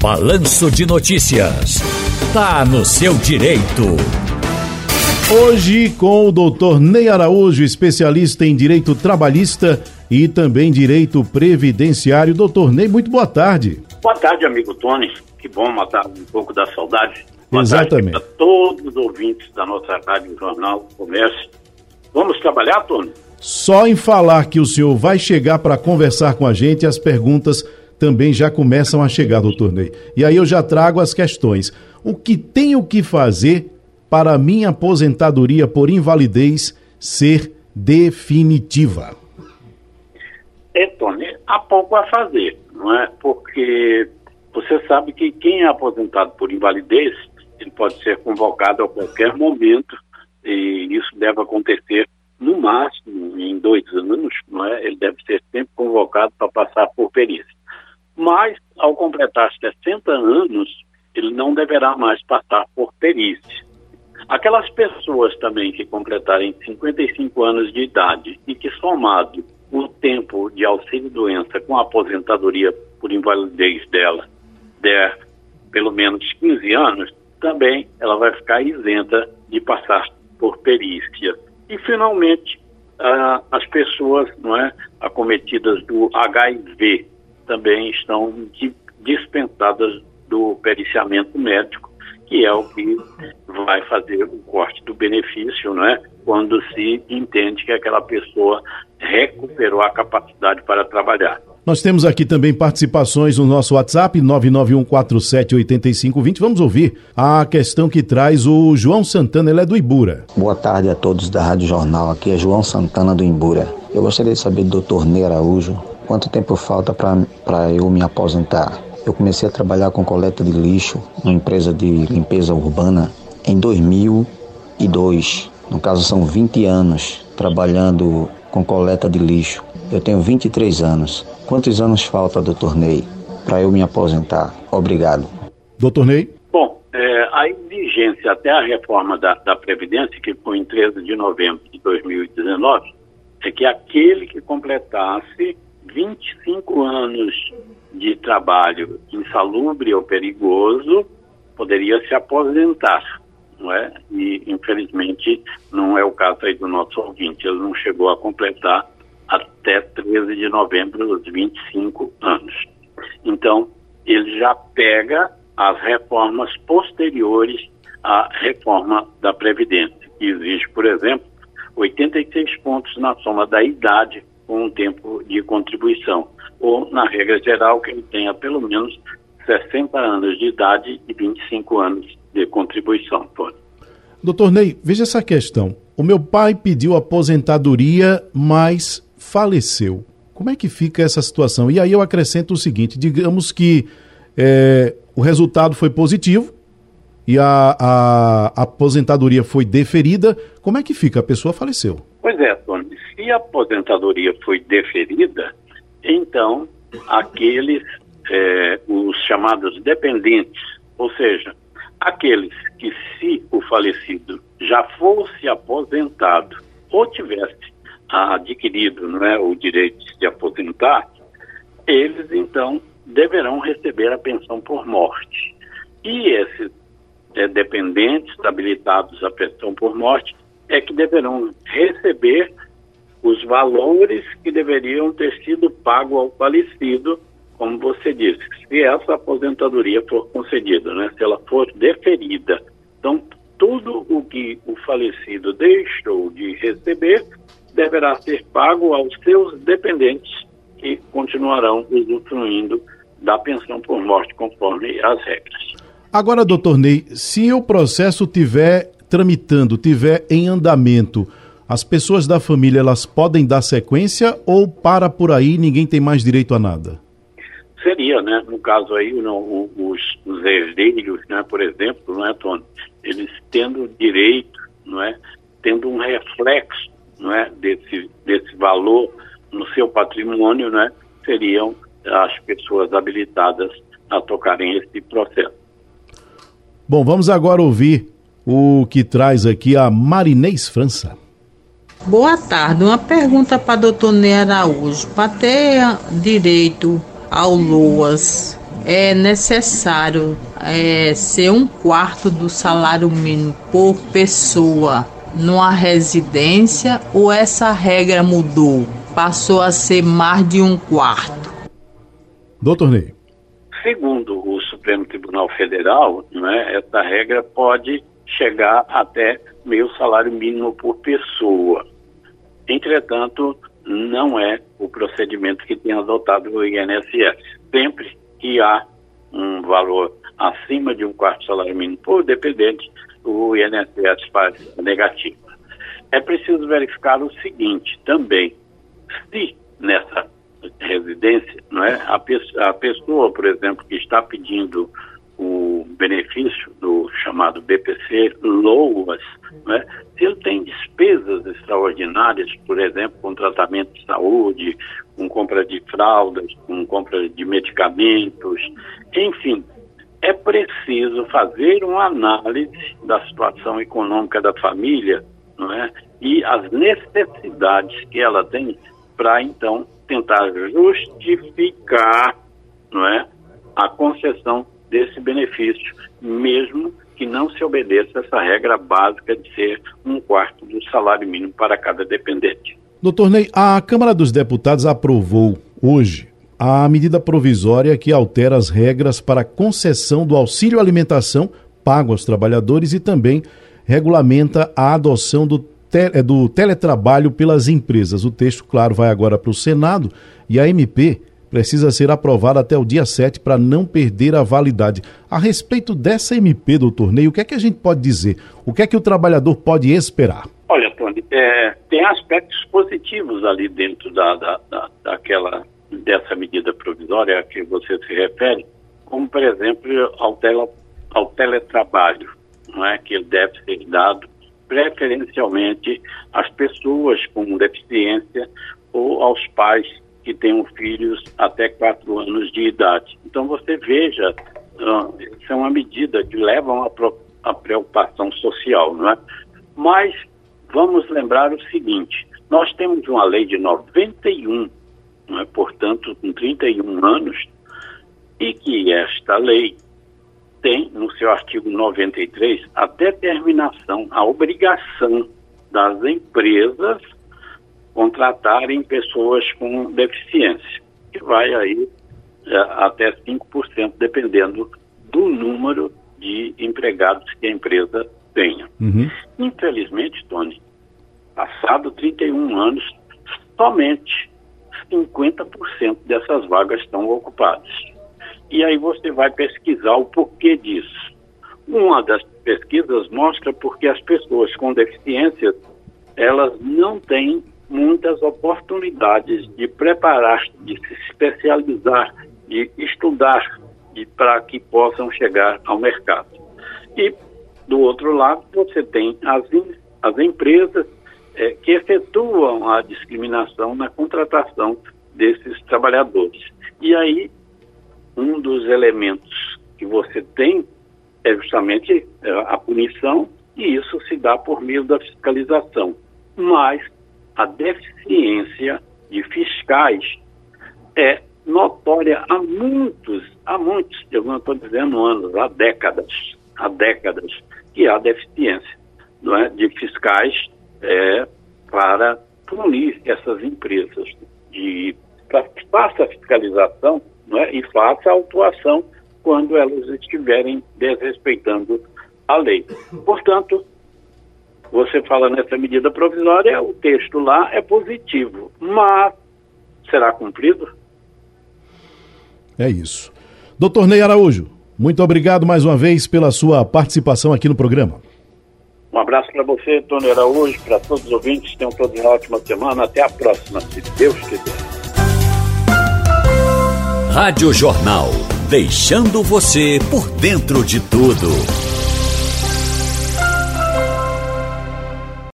Balanço de Notícias. Tá no seu direito. Hoje com o doutor Ney Araújo, especialista em direito trabalhista e também direito previdenciário. Doutor Ney, muito boa tarde. Boa tarde, amigo Tony. Que bom matar um pouco da saudade. Boa Exatamente. Tarde a todos os ouvintes da nossa Rádio Jornal Comércio. Vamos trabalhar, Tony? Só em falar que o senhor vai chegar para conversar com a gente, as perguntas também já começam a chegar, doutor Ney. E aí eu já trago as questões. O que tenho que fazer para a minha aposentadoria por invalidez ser definitiva? É, Tony, há pouco a fazer, não é? Porque você sabe que quem é aposentado por invalidez, ele pode ser convocado a qualquer momento e isso deve acontecer no máximo em dois anos, não é? Ele deve ser sempre convocado para passar por perícia. Mas, ao completar 60 anos, ele não deverá mais passar por perícia. Aquelas pessoas também que completarem 55 anos de idade e que somado o tempo de auxílio-doença com a aposentadoria por invalidez dela der pelo menos 15 anos, também ela vai ficar isenta de passar por perícia. E, finalmente, ah, as pessoas não é, acometidas do HIV também estão dispensadas do periciamento médico, que é o que vai fazer o corte do benefício, não é? Quando se entende que aquela pessoa recuperou a capacidade para trabalhar. Nós temos aqui também participações no nosso WhatsApp, 991478520. Vamos ouvir a questão que traz o João Santana, ele é do Ibura. Boa tarde a todos da Rádio Jornal, aqui é João Santana do Ibura. Eu gostaria de saber do doutor Ney Araújo, quanto tempo falta para eu me aposentar? Eu comecei a trabalhar com coleta de lixo numa empresa de limpeza urbana em 2002. No caso, são 20 anos trabalhando com coleta de lixo. Eu tenho 23 anos. Quantos anos falta, doutor Ney, para eu me aposentar? Obrigado. Doutor Ney? Bom, é, a exigência até a reforma da, da Previdência, que foi em 13 de novembro de 2019, é que aquele que completasse 25 anos de trabalho insalubre ou perigoso poderia se aposentar, não é? E infelizmente não é o caso aí do nosso ouvinte, ele não chegou a completar até 13 de novembro os 25 anos. Então, ele já pega as reformas posteriores à reforma da Previdência, que exige, por exemplo, 86 pontos na soma da idade com um tempo de contribuição, ou, na regra geral, que ele tenha pelo menos 60 anos de idade e 25 anos de contribuição. Doutor Ney, veja essa questão. O meu pai pediu aposentadoria, mas faleceu. Como é que fica essa situação? E aí eu acrescento o seguinte: digamos que é, o resultado foi positivo e a, a, a, aposentadoria foi deferida, como é que fica? A pessoa faleceu. Pois é, Tony. Se a aposentadoria foi deferida, então aqueles, é, os chamados dependentes, ou seja, aqueles que, se o falecido já fosse aposentado ou tivesse adquirido não é, o direito de se aposentar, eles então deverão receber a pensão por morte. E esses é, dependentes habilitados à pensão por morte é que deverão receber valores que deveriam ter sido pagos ao falecido, como você disse, se essa aposentadoria for concedida, né, se ela for deferida. Então, tudo o que o falecido deixou de receber deverá ser pago aos seus dependentes que continuarão usufruindo da pensão por morte conforme as regras. Agora, doutor Ney, se o processo tiver tramitando, tiver em andamento, as pessoas da família elas podem dar sequência ou para por aí ninguém tem mais direito a nada? Seria, né? No caso aí, não, os, os herdeiros, né, por exemplo, não é, Tony? Eles tendo direito, não é? Tendo um reflexo não é, desse, desse valor no seu patrimônio, né, seriam as pessoas habilitadas a tocarem esse processo. Bom, vamos agora ouvir o que traz aqui a Marinês França. Boa tarde. Uma pergunta para doutor Ney Araújo. Para ter direito ao LOAS, é necessário é, ser um quarto do salário mínimo por pessoa numa residência ou essa regra mudou? Passou a ser mais de um quarto? Doutor Ney. Segundo o Supremo Tribunal Federal, né, essa regra pode chegar até meio salário mínimo por pessoa. Entretanto, não é o procedimento que tem adotado o INSS. Sempre que há um valor acima de um quarto salário mínimo por dependente, o INSS faz negativa. É preciso verificar o seguinte também, se nessa residência, não é, a, a pessoa, por exemplo, que está pedindo o benefício do chamado BPC LOAS, né? Se ele tem despesas extraordinárias, por exemplo, com tratamento de saúde, com compra de fraldas, com compra de medicamentos, enfim, é preciso fazer uma análise da situação econômica da família não é? e as necessidades que ela tem para então tentar justificar não é? a concessão desse benefício, mesmo que não se obedeça essa regra básica de ser um quarto do salário mínimo para cada dependente. Doutor Ney, a Câmara dos Deputados aprovou hoje a medida provisória que altera as regras para concessão do auxílio alimentação pago aos trabalhadores e também regulamenta a adoção do, é, do teletrabalho pelas empresas. O texto, claro, vai agora para o Senado e a MP precisa ser aprovada até o dia 7 para não perder a validade. A respeito dessa MP, doutor Ney, o que é que a gente pode dizer? O que é que o trabalhador pode esperar? Olha, Tony, é, tem aspectos positivos ali dentro da, da, da, daquela dessa medida provisória a que você se refere, como, por exemplo, ao, tele, ao teletrabalho, não é? que deve ser dado preferencialmente às pessoas com deficiência ou aos pais que tenham filhos até quatro anos de idade. Então você veja, isso é uma medida que leva a uma preocupação social, não é? Mas vamos lembrar o seguinte, nós temos uma lei de 91 é? portanto, com 31 anos, e que esta lei tem no seu artigo 93 a determinação, a obrigação das empresas contratarem pessoas com deficiência, que vai aí é, até 5%, dependendo do número de empregados que a empresa tenha. Uhum. Infelizmente, Tony, passado 31 anos, somente 50% dessas vagas estão ocupadas. E aí você vai pesquisar o porquê disso. Uma das pesquisas mostra porque as pessoas com deficiência elas não têm muitas oportunidades de preparar, de se especializar, de estudar, para que possam chegar ao mercado. E do outro lado você tem as, as empresas é, que efetuam a discriminação na contratação desses trabalhadores. E aí, um dos elementos que você tem é justamente é, a punição, e isso se dá por meio da fiscalização. Mas a deficiência de fiscais é notória há muitos, há muitos, eu não estou dizendo anos, há décadas, há décadas que há deficiência não é, de fiscais é, para punir essas empresas, de que faça a fiscalização não é, e faça a autuação quando elas estiverem desrespeitando a lei. Portanto, você fala nessa medida provisória, o texto lá é positivo, mas será cumprido? É isso. Doutor Ney Araújo, muito obrigado mais uma vez pela sua participação aqui no programa. Um abraço para você, Tony Araújo, para todos os ouvintes. Tenham todos uma ótima semana. Até a próxima, se Deus quiser. Rádio Jornal. Deixando você por dentro de tudo.